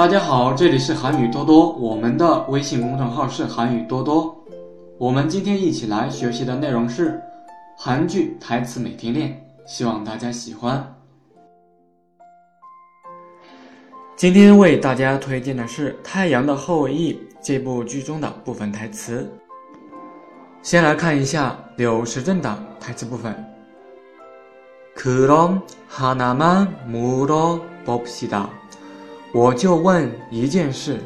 大家好，这里是韩语多多，我们的微信公众号是韩语多多。我们今天一起来学习的内容是韩剧台词每天练，希望大家喜欢。今天为大家推荐的是《太阳的后裔》这部剧中的部分台词。先来看一下柳时镇的台词部分。그럼하나만물어봅시 다。 我就问一件事。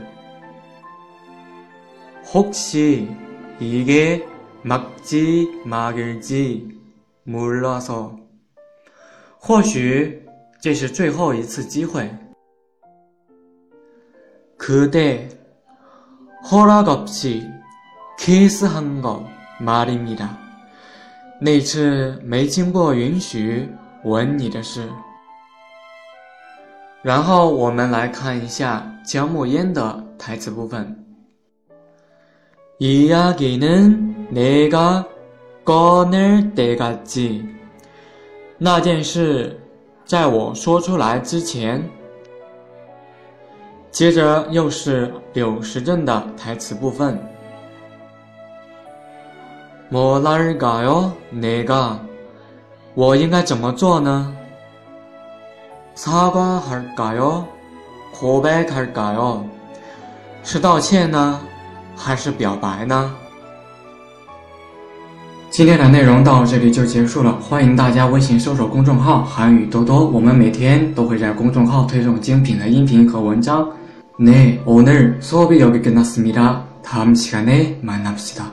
혹시이게막지막을지몰라 서。 或许这是最后一次机会。그대허락없이키스한거말입니 다。 那次没经过允许吻你的事。 然后我们来看一下姜暮烟的台词部分。이야기는내가꺼낼때까 지。 那件事在我说出来之前。接着又是柳时镇的台词部分。뭐랄까요내 가？ 我应该怎么做呢？ 사과할까요고백할까 요？ 是道歉呢，还是表白呢？今天的内容到这里就结束了，欢迎大家微信搜索公众号“韩语多多”，我们每天都会在公众号推送精品的音频和文章。네오늘수업이여기끝났습니다다음시간에만납시다